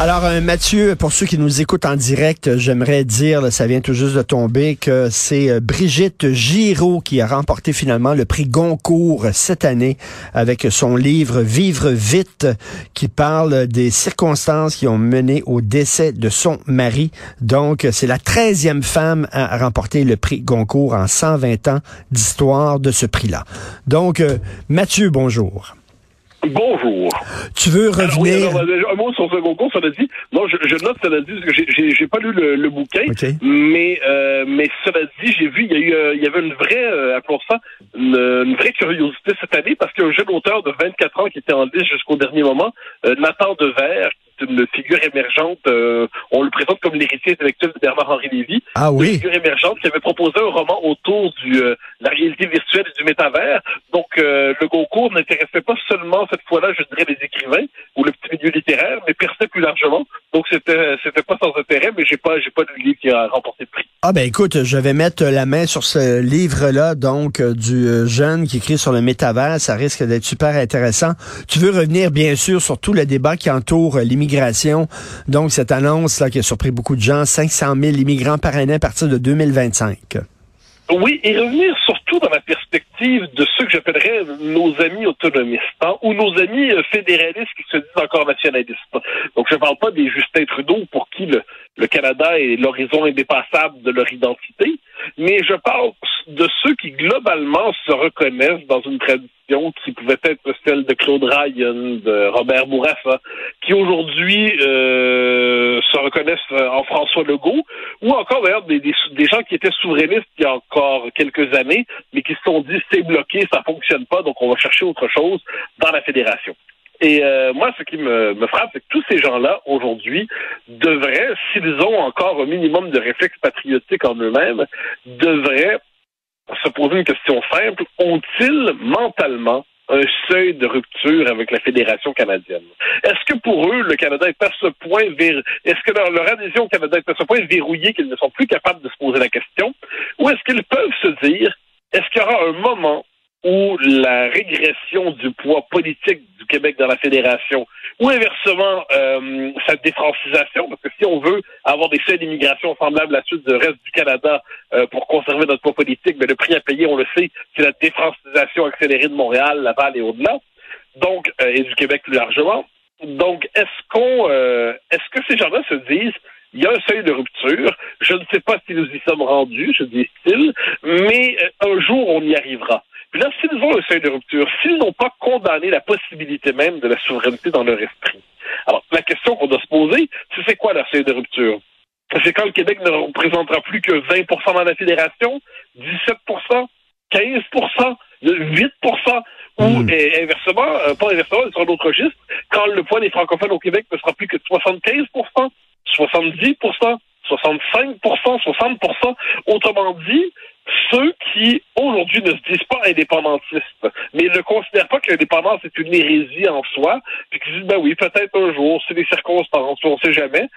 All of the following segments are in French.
Alors, euh, Mathieu, pour ceux qui nous écoutent en direct, j'aimerais dire, ça vient tout juste de tomber, que c'est euh, Brigitte Giraud qui a remporté finalement le prix Goncourt cette année avec son livre Vivre vite, qui parle des circonstances qui ont mené au décès de son mari. Donc, c'est la treizième femme à remporter le prix Goncourt en 120 ans d'histoire de ce prix-là. Donc, euh, Mathieu, bonjour. Bonjour. Tu veux Alors, oui, revenir? alors, euh, un mot sur ce concours, ça l'a dit. Non, je, je note, cela dit, parce que j'ai- pas lu le, le bouquin, OK. mais euh, mais cela dit, j'ai vu, il y a eu, euh, il y avait une vraie, euh, appelons ça, une, une vraie curiosité cette année, parce qu'un jeune auteur de 24 ans qui était en liste jusqu'au dernier moment, euh, Nathan Devers, une figure émergente, euh, on le présente comme l'héritier intellectuel de Bernard-Henri Lévy, Ah une oui? figure émergente qui avait proposé un roman autour du, euh, de la réalité virtuelle et du métavers. Donc, euh, le concours n'intéressait pas seulement cette fois-là, je dirais, les écrivains ou le petit milieu littéraire, mais perçait plus largement. Donc, c'était c'était pas sans intérêt, mais j'ai pas j'ai pas de livre qui a remporté le prix. Ah ben écoute, je vais mettre la main sur ce livre-là, donc euh, du euh, jeune qui écrit sur le métavers. Ça risque d'être super intéressant. Tu veux revenir bien sûr sur tout le débat qui entoure euh, l'immigration. Donc cette annonce là qui a surpris beaucoup de gens, 500 000 immigrants par année à partir de 2025. Oui, et revenir dans la perspective de ceux que j'appellerais nos amis autonomistes, hein, ou nos amis euh, fédéralistes qui se disent encore nationalistes. Donc, je ne parle pas des Justin Trudeau pour qui le, Canada est l'horizon indépassable de leur identité, mais je parle de ceux qui globalement se reconnaissent dans une tradition qui pouvait être celle de Claude Ryan, de Robert Bourassa, qui aujourd'hui euh, se reconnaissent euh, en François Legault, ou encore d'ailleurs des gens qui étaient souverainistes il y a encore quelques années, mais qui se sont dit c'est bloqué, ça fonctionne pas, donc on va chercher autre chose dans la fédération. Et euh, moi, ce qui me, me frappe, c'est que tous ces gens-là, aujourd'hui, devraient, s'ils ont encore un minimum de réflexe patriotique en eux-mêmes, devraient se poser une question simple. Ont-ils mentalement un seuil de rupture avec la Fédération canadienne? Est-ce que pour eux, le Canada est à ce point ver... est-ce que leur, leur adhésion au Canada est à ce point verrouillée qu'ils ne sont plus capables de se poser la question? Ou est-ce qu'ils peuvent se dire, est-ce qu'il y aura un moment où la régression du poids politique du Québec dans la fédération, ou inversement euh, sa défrancisation, parce que si on veut avoir des seuils d'immigration semblables à ceux du reste du Canada euh, pour conserver notre poids politique, mais le prix à payer, on le sait, c'est la défrancisation accélérée de Montréal, Laval et au-delà, donc euh, et du Québec plus largement. Donc, est-ce qu'on, euh, est-ce que ces gens-là se disent il y a un seuil de rupture. Je ne sais pas si nous y sommes rendus, je dis-t-il, mais euh, un jour on y arrivera. Puis là, s'ils ont un seuil de rupture, s'ils n'ont pas condamné la possibilité même de la souveraineté dans leur esprit. Alors, la question qu'on doit se poser, c'est c'est quoi leur seuil de rupture? C'est quand le Québec ne représentera plus que 20% dans la fédération, 17 15% 8% ou Mm. et, inversement, euh, pas inversement, sur un autre registre, quand le poids des francophones au Québec ne sera plus que 75 70% 65% 60% Autrement dit, ceux qui, aujourd'hui, ne se disent pas indépendantistes, mais ne considèrent pas que l'indépendance est une hérésie en soi, puis qui disent, ben oui, peut-être un jour, c'est des circonstances, on ne sait jamais.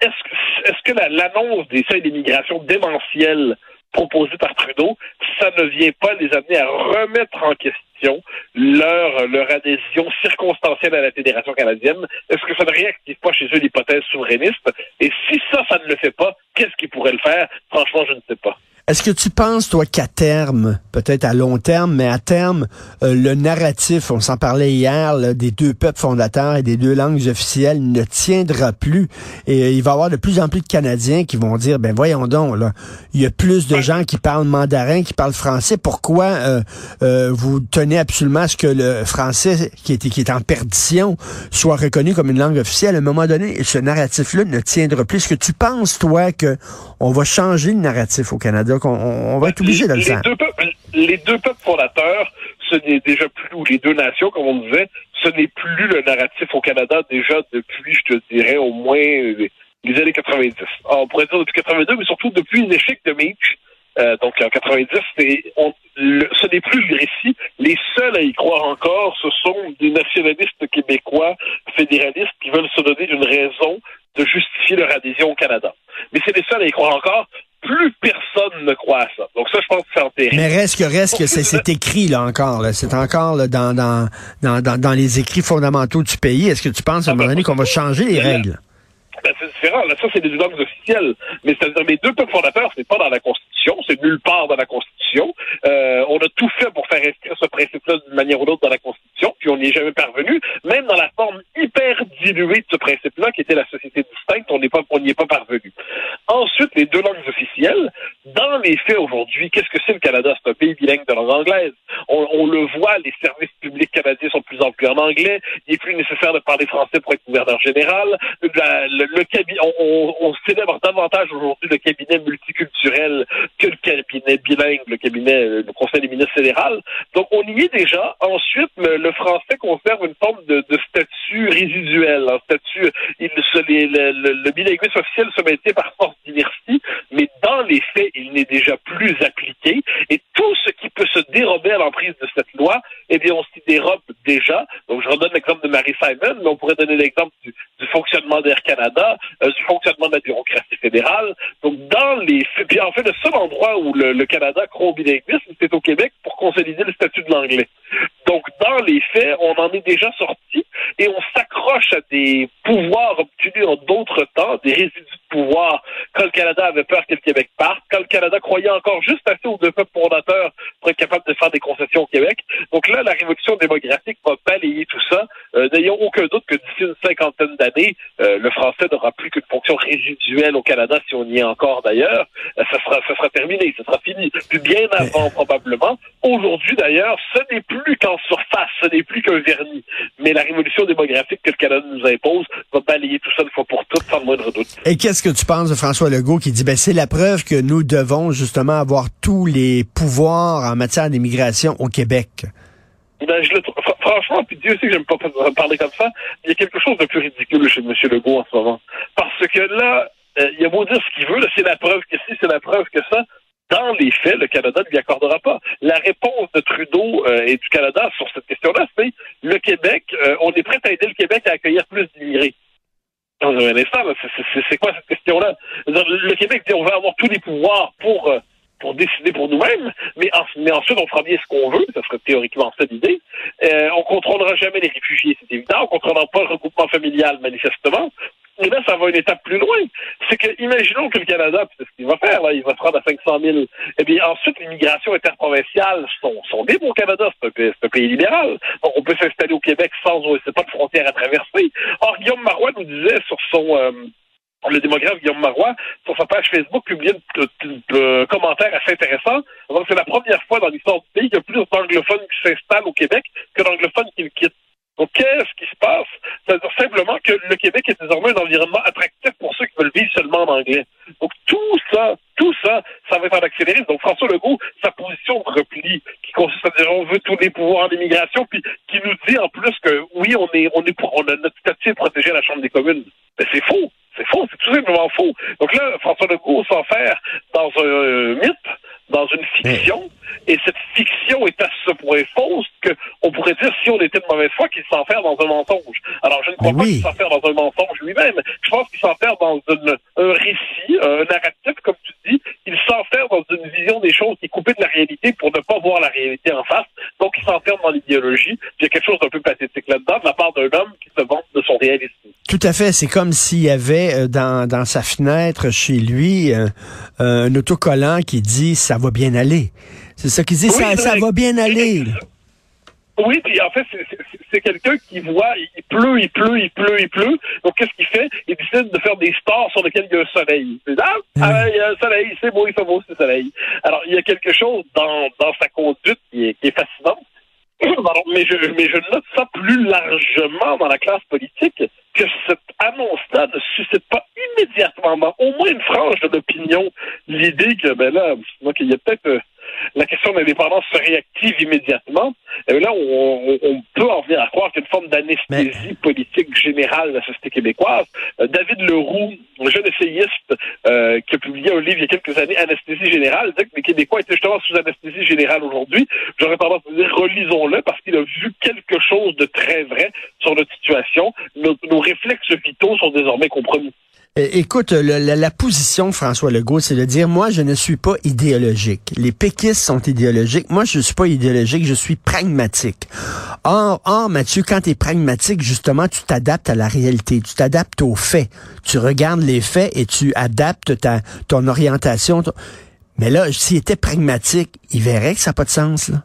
Est-ce que, l'annonce des seuils d'immigration démentiels proposés par Trudeau, ça ne vient pas les amener à remettre en question leur, leur adhésion circonstancielle à la Fédération canadienne? Est-ce que ça ne réactive pas chez eux l'hypothèse souverainiste? Et si ça, ça ne le fait pas, qu'est-ce qui pourrait le faire? Franchement, je ne sais pas. Est-ce que tu penses, toi, qu'à terme, peut-être à long terme, mais à terme, euh, le narratif, on s'en parlait hier, là, des deux peuples fondateurs et des deux langues officielles ne tiendra plus. Et euh, il va y avoir de plus en plus de Canadiens qui vont dire, ben voyons donc, là, il y a plus de gens qui parlent mandarin, qui parlent français. Pourquoi euh, euh, vous tenez absolument à ce que le français, qui est, qui est en perdition, soit reconnu comme une langue officielle? À un moment donné, ce narratif-là ne tiendra plus. Est-ce que tu penses, toi, que on va changer le narratif au Canada, qu'on on va être obligé de le faire? Deux peuples, les deux peuples fondateurs, ce n'est déjà plus, ou les deux nations, comme on disait, ce n'est plus le narratif au Canada déjà depuis, je te dirais, au moins euh, les années 90. Alors, on pourrait dire depuis 82, mais surtout depuis l'échec de Meach, Euh, donc en 90, c'est, on, ce n'est plus le récit. Les seuls à y croire encore, ce sont des nationalistes québécois fédéralistes qui veulent se donner une raison de justifier leur adhésion au Canada. Mais c'est les seuls à y croire encore. Plus personne ne croit à ça. Donc ça, je pense que c'est enterré. Mais reste que reste que c'est écrit là encore. C'est encore là, dans, dans, dans, dans, les écrits fondamentaux du pays. Est-ce que tu penses à un moment donné qu'on va changer les règles? Ben, c'est différent. Là, ça, c'est des langues officielles. Mais c'est-à-dire, les deux peuples fondateurs, c'est pas dans la Constitution, c'est nulle part dans la Constitution. Euh, on a tout fait pour faire inscrire ce principe-là d'une manière ou d'autre dans la Constitution, puis on n'y est jamais parvenu. Même dans la forme hyper diluée de ce principe-là, qui était la société distincte, on n'y est pas parvenu. Ensuite, les deux langues officielles. Dans les faits aujourd'hui, qu'est-ce que c'est le Canada? C'est un pays bilingue de langue anglaise. On, on, le voit, les services publics canadiens sont de plus en plus en anglais. Il n'est plus nécessaire de parler français pour être gouverneur général. le, le cabinet, on, on, célèbre davantage aujourd'hui le cabinet multiculturel que le cabinet bilingue, le cabinet, le Conseil des ministres fédéral. Donc, on y est déjà. Ensuite, le, français conserve une forme de, de statut résiduel, un statut, il, se, le, le, le, bilinguisme officiel se maintient par force d'inertie, mais dans les faits, il n'est déjà plus appliqué. Et tout ce qui peut se dérober à l'emprise de cette loi, eh bien, on s'y dérobe déjà. Donc, je redonne l'exemple de Marie Simon, mais on pourrait donner l'exemple du, fonctionnement d'Air Canada, euh, du fonctionnement de la bureaucratie fédérale. Donc, dans les faits, puis en fait, le seul endroit où le, le Canada croit au bilinguisme, c'est au Québec pour consolider le statut de l'anglais. Donc, dans les faits, on en est déjà sorti et on s'accroche à des pouvoirs obtenus en d'autres temps, des résidus pouvoir, quand le Canada avait peur que le Québec parte, quand le Canada croyait encore juste assez aux deux peuples fondateurs capable de faire des concessions au Québec. Donc là, la révolution démographique va balayer tout ça. Euh, N'ayons aucun doute que d'ici une cinquantaine d'années, euh, le français n'aura plus qu'une fonction résiduelle au Canada, si on y est encore d'ailleurs. Euh, ça sera, ça sera terminé, ça sera fini. Puis bien avant, probablement. Aujourd'hui, d'ailleurs, ce n'est plus qu'en surface, ce n'est plus qu'un vernis. Mais la révolution démographique que le Canada nous impose va balayer tout ça une fois pour toutes, sans le moindre doute. Et qu'est-ce que tu penses de François Legault qui dit, ben, c'est la preuve que nous devons justement avoir tous les pouvoirs en matière d'immigration au Québec? Ben, je le, franchement, puis Dieu sait que j'aime pas parler comme ça, il y a quelque chose de plus ridicule chez M. Legault en ce moment. Parce que là, euh, il a beau dire ce qu'il veut, c'est la preuve que si, c'est la preuve que ça, dans les faits, le Canada ne lui accordera pas. La réponse de Trudeau euh, et du Canada sur cette question-là, c'est le Québec, euh, on est prêt à aider le Québec à accueillir plus d'immigrés. Dans un instant, c'est quoi cette question-là? Le Québec dit on veut avoir tous les pouvoirs pour pour décider pour nous-mêmes, mais, mais, ensuite on fera bien ce qu'on veut, ça serait théoriquement ça l'idée. Euh, on contrôlera jamais les réfugiés, c'est évident, on contrôlera pas le regroupement familial manifestement. Et là, ça va une étape plus loin. C'est que, imaginons que le Canada, c'est ce qu'il va faire, là, il va se rendre à 500 000. Eh bien, ensuite, l'immigration interprovinciale sont, sont libres au Canada. C'est un, un, pays libéral. On peut s'installer au Québec sans, c'est pas de frontière à traverser. Or, Guillaume Marois nous disait sur son, euh, le démographe Guillaume Marois, sur sa page Facebook, publié un commentaire assez intéressant. Donc, c'est la première fois dans l'histoire du pays qu'il y a plus d'anglophones qui s'installent au Québec que d'anglophones qui le quittent. Donc, qu'est-ce qui se passe? C'est-à-dire simplement que le Québec est désormais un environnement attractif pour ceux qui veulent vivre seulement en anglais. Donc, tout ça, tout ça, ça va être en accéléré. Donc, François Legault, sa position de repli, qui consiste à dire on veut tous les pouvoirs en immigration, puis qui nous dit en plus que oui, on est, on est pour, on a notre statut protégé à la Chambre des communes. Mais c'est faux. C'est faux, c'est tout simplement faux. Donc là, François Legault s'enferme dans un mythe, dans une fiction, et cette fiction est à ce point fausse qu'on pourrait dire, si on était de mauvaise foi, qu'il s'enferme dans un mensonge. Alors, je ne crois pas qu'il s'enferme dans un mensonge lui-même. Je pense qu'il s'enferme dans une, un récit, un narratif, comme tu dis. Il s'enferme dans une vision des choses qui est coupée de la réalité pour ne pas voir la réalité en face. Donc, il s'enferme dans l'idéologie. Il y a quelque chose d'un peu pathétique là-dedans, de la part d'un homme qui se vante de son réalisme. Tout à fait. C'est comme s'il y avait euh, dans, dans sa fenêtre chez lui euh, un autocollant qui dit ça va bien aller. C'est ça qu'il dit, ça, ça va bien aller. Oui, puis en fait, c'est quelqu'un qui voit, il pleut, il pleut, il pleut, il pleut. Donc, qu'est-ce qu'il fait? Il décide de faire des stars sur lesquels il y a un soleil. Il dit, ah, ah il y a un soleil, c'est beau, il fait beau, c'est soleil. Alors, il y a quelque chose dans, dans sa conduite qui est, qui est fascinant. mais, je, mais je note ça plus largement dans la classe politique que cette annonce-là ne suscite pas immédiatement, au moins une frange de l'opinion, l'idée que, ben là, qu'il y a peut-être... La question de l'indépendance se réactive immédiatement. Et là, on, on, peut en venir à croire qu'il y a une forme d'anesthésie politique générale de la société québécoise. Euh, David Leroux, un jeune essayiste euh, qui a publié un livre il y a quelques années, Anesthésie générale, que les Québécois étaient justement sous anesthésie générale aujourd'hui. J'aurais tendance à dire relisons-le parce qu'il a vu quelque chose de très vrai sur notre situation. Nos, nos réflexes vitaux sont désormais compromis. Écoute, la, position François Legault, c'est de dire, moi, je ne suis pas idéologique. Les péquistes sont idéologiques. Moi, je ne suis pas idéologique, je suis pragmatique. Or, or Mathieu, quand tu es pragmatique, justement, tu t'adaptes à la réalité, tu t'adaptes aux faits. Tu regardes les faits et tu adaptes ta, ton orientation. Mais là, s'il était pragmatique, il verrait que ça n'a pas de sens, là.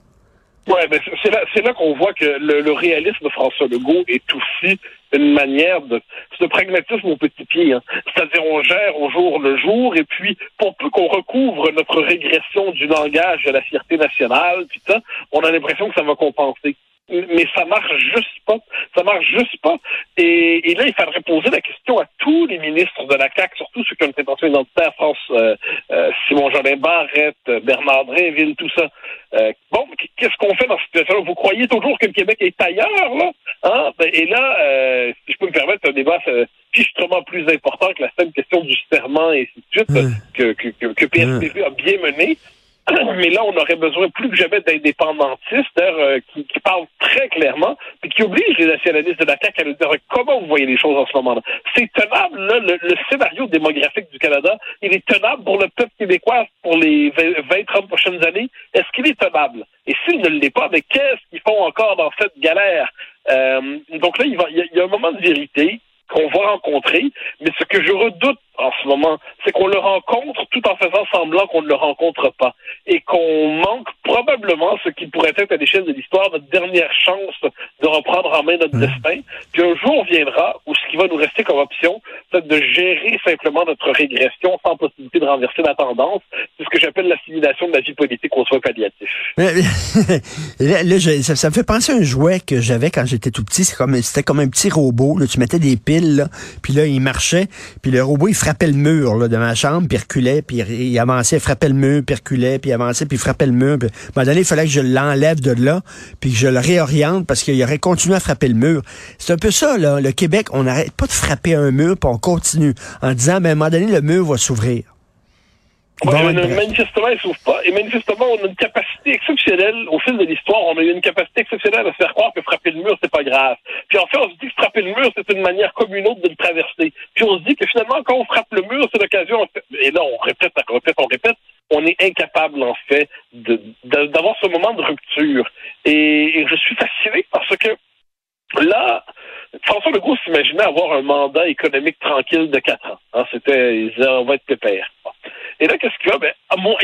Ouais, mais c'est là, là qu'on voit que le, le, réalisme de François Legault est aussi une manière de, ce pragmatisme au petit pied. Hein. C'est-à-dire, on gère au jour le jour, et puis, pour peu qu'on recouvre notre régression du langage de la fierté nationale, ça, on a l'impression que ça va compenser mais ça marche juste pas. Ça marche juste pas. Et, et, là, il faudrait poser la question à tous les ministres de la CAQ, surtout ceux qui ont une prétention identitaire, France, euh, euh, Simon Jolin Barrette, Bernard Drinville, tout ça. Euh, bon, qu'est-ce qu'on fait dans cette situation-là? Vous croyez toujours que le Québec est ailleurs, là? Hein? Ben, et là, euh, si je peux me permettre, un débat fichtrement plus important que la seule question du serment et ainsi de suite, que, que, que, que PSPV a bien mené. mais là, on aurait besoin plus que jamais d'indépendantistes euh, qui, qui, parlent très clairement, puis qui obligent les nationalistes de la CAQ à nous dire comment vous voyez les choses en ce moment-là. C'est tenable, là, le, scénario démographique du Canada, il est tenable pour le peuple québécois pour les 20-30 prochaines années. Est-ce qu'il est tenable? Et s'il ne l'est pas, mais qu'est-ce qu'ils font encore dans cette galère? Euh, donc là, il, va, il y a un moment de vérité qu'on va rencontrer, mais ce que je redoute c'est qu'on le rencontre tout en faisant semblant qu'on ne le rencontre pas et qu'on manque probablement ce qui pourrait être à l'échelle de l'histoire notre dernière chance de reprendre en main notre destin. Puis un jour viendra où ce qui va nous rester comme option, c'est de gérer simplement notre régression sans possibilité de renverser la tendance. C'est ce que j'appelle l'assimilation de la vie politique au soin palliatif. là, ça, me fait penser à un jouet que j'avais quand j'étais tout petit. C'était comme, comme un petit robot. Là. Tu mettais des piles, là, puis là, il marchait, puis le robot, il frappait le mur là, de ma chambre, puis reculait, puis il avançait, frappait le mur, puis reculait, puis avançait, puis frappait le mur. Puis, à un moment donné, il fallait que je l'enlève de là, puis que je le réoriente parce qu'il aurait continué à frapper le mur. C'est un peu ça, là. Le Québec, on n'arrête pas de frapper un mur, puis on continue en disant, mais à un moment donné, le mur va s'ouvrir. Bon, manifestement, il s'ouvre pas. Et manifestement, on a une capacité exceptionnelle, au fil de l'histoire, on a eu une capacité exceptionnelle à se faire croire que frapper le mur, c'est pas grave. Puis en fait, on se dit que frapper le mur, c'est une manière comme une autre de le traverser. Puis on se dit que finalement, quand on frappe le mur, c'est l'occasion, et là, on répète, on répète, on répète, on est incapable, en fait, d'avoir ce moment de rupture. Et, je suis fasciné parce que là, François Legault s'imaginait avoir un mandat économique tranquille de quatre ans. Hein, C'était, il disait, on va être pépère. Et là, qu'est-ce qu'il y a? Ben, moins,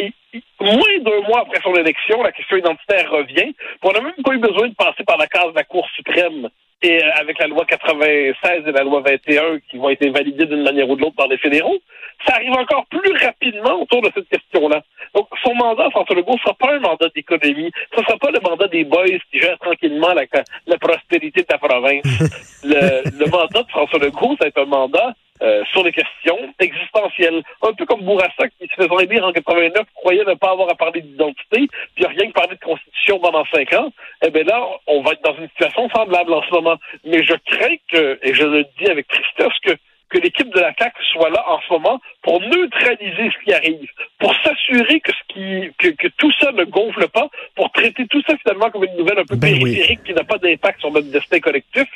moins d'un mois après son élection, la question identitaire revient. On n'a même pas eu besoin de passer par la case de la Cour suprême et euh, avec la loi 96 et la loi 21 qui vont être validées d'une manière ou de l'autre par les fédéraux, ça arrive encore plus rapidement autour de cette question-là. Donc, son mandat, François Legault, ne sera pas un mandat d'économie. Ce ne sera pas le mandat des boys qui gèrent tranquillement la, la prospérité de la province. le, le mandat de François Legault, ça va être un mandat euh, sur les questions existentielles. Un peu comme Bourassa qui se faisait élire en 89 croyait ne pas avoir à parler d'identité, puis rien que parler de constitution pendant cinq ans. Eh bien là, on va être dans une situation semblable en ce moment. Mais je crains que, et je le dis avec tristesse, que que l'équipe de la CAC soit là en ce moment pour neutraliser ce qui arrive, pour s'assurer que ce qui que, que, tout ça ne gonfle pas, pour traiter tout ça finalement comme une nouvelle un peu ben périphérique qui n'a pas d'impact sur notre destin collectif.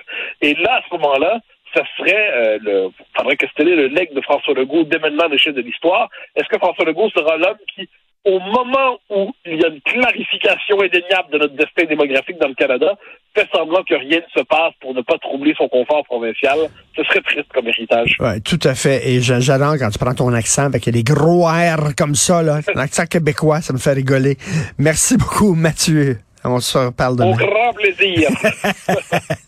Et là, à ce moment-là, ça serait euh, le faudrait questionner le leg de François Legault dès maintenant à l'échelle de l'histoire. Est-ce que François Legault sera l'homme qui, au moment où il y a une clarification indéniable de notre destin démographique dans le Canada, fait semblant que rien ne se passe pour ne pas troubler son confort provincial. Ce serait triste comme héritage. Oui, tout à fait. Et j'adore quand tu prends ton accent avec des gros airs comme ça, là. L'accent québécois, ça me fait rigoler. Merci beaucoup, Mathieu. On se reparle demain. Au grand plaisir.